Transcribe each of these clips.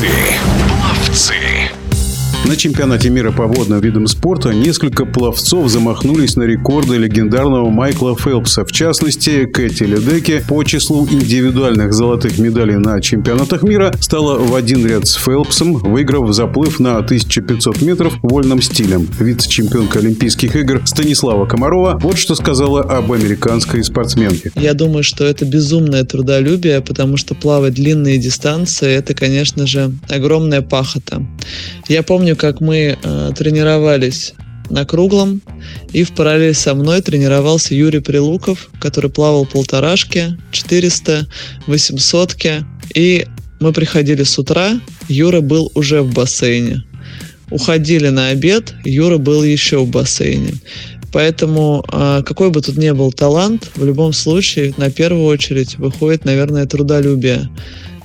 Ловцы. Ловцы чемпионате мира по водным видам спорта несколько пловцов замахнулись на рекорды легендарного Майкла Фелпса. В частности, Кэти Ледеки по числу индивидуальных золотых медалей на чемпионатах мира стала в один ряд с Фелпсом, выиграв заплыв на 1500 метров вольным стилем. Вице-чемпионка Олимпийских игр Станислава Комарова вот что сказала об американской спортсменке. Я думаю, что это безумное трудолюбие, потому что плавать длинные дистанции – это, конечно же, огромная пахота. Я помню, как мы э, тренировались на круглом, и в параллель со мной тренировался Юрий Прилуков, который плавал полторашки, 400, 800 и мы приходили с утра, Юра был уже в бассейне. Уходили на обед, Юра был еще в бассейне. Поэтому а, какой бы тут ни был талант, в любом случае на первую очередь выходит, наверное, трудолюбие.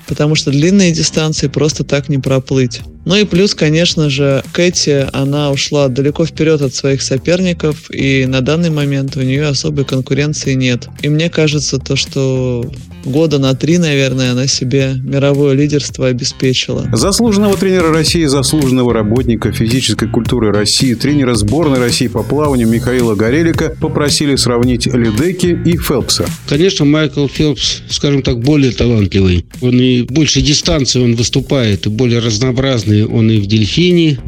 Потому что длинные дистанции просто так не проплыть. Ну и плюс, конечно же, Кэти, она ушла далеко вперед от своих соперников, и на данный момент у нее особой конкуренции нет. И мне кажется, то, что года на три, наверное, она себе мировое лидерство обеспечила. Заслуженного тренера России, заслуженного работника физической культуры России, тренера сборной России по плаванию Михаила Горелика попросили сравнить Ледеки и Фелпса. Конечно, Майкл Фелпс, скажем так, более талантливый. Он и больше дистанции он выступает, и более разнообразный он и в дельфине,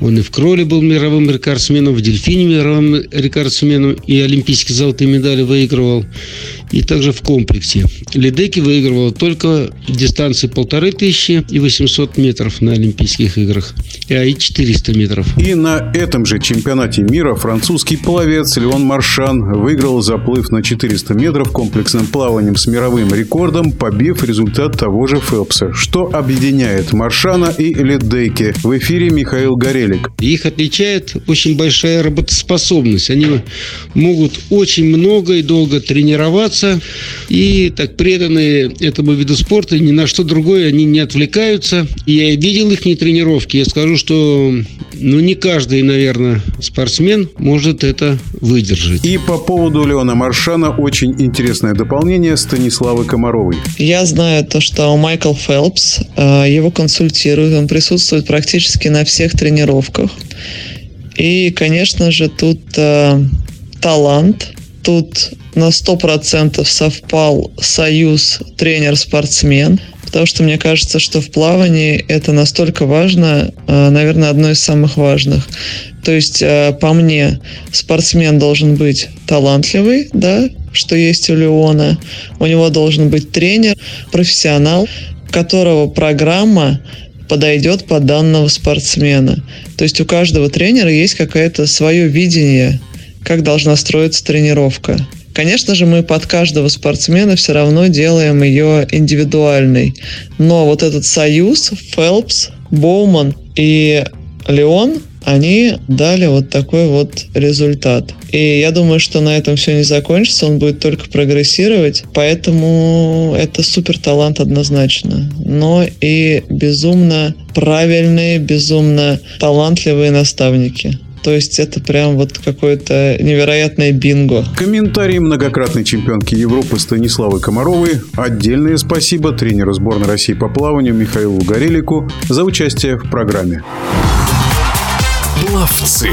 он и в кроле был мировым рекордсменом, в дельфине мировым рекордсменом и олимпийские золотые медали выигрывал. И также в комплексе. Ледеки выигрывал только дистанции полторы тысячи и 800 метров на Олимпийских играх, а и 400 метров. И на этом же чемпионате мира французский пловец Леон Маршан выиграл заплыв на 400 метров комплексным плаванием с мировым рекордом, побив результат того же Фелпса. Что объединяет Маршана и Ледеки? В эфире Михаил Горель велик. Их отличает очень большая работоспособность. Они могут очень много и долго тренироваться и так преданные этому виду спорта, ни на что другое они не отвлекаются. Я видел их не тренировки. Я скажу, что ну, не каждый, наверное, спортсмен может это выдержать. И по поводу Леона Маршана очень интересное дополнение Станиславы Комаровой. Я знаю то, что Майкл Фелпс, э, его консультирует, он присутствует практически на всех тренировках тренировках. И, конечно же, тут э, талант, тут на 100% совпал союз тренер-спортсмен, потому что мне кажется, что в плавании это настолько важно, э, наверное, одно из самых важных. То есть, э, по мне, спортсмен должен быть талантливый, да, что есть у Леона. У него должен быть тренер, профессионал, которого программа подойдет под данного спортсмена. То есть у каждого тренера есть какое-то свое видение, как должна строиться тренировка. Конечно же, мы под каждого спортсмена все равно делаем ее индивидуальной. Но вот этот союз Фелпс, Боуман и Леон они дали вот такой вот результат. И я думаю, что на этом все не закончится, он будет только прогрессировать, поэтому это супер талант однозначно. Но и безумно правильные, безумно талантливые наставники. То есть это прям вот какое-то невероятное бинго. Комментарии многократной чемпионки Европы Станиславы Комаровой. Отдельное спасибо тренеру сборной России по плаванию Михаилу Горелику за участие в программе. Пловцы.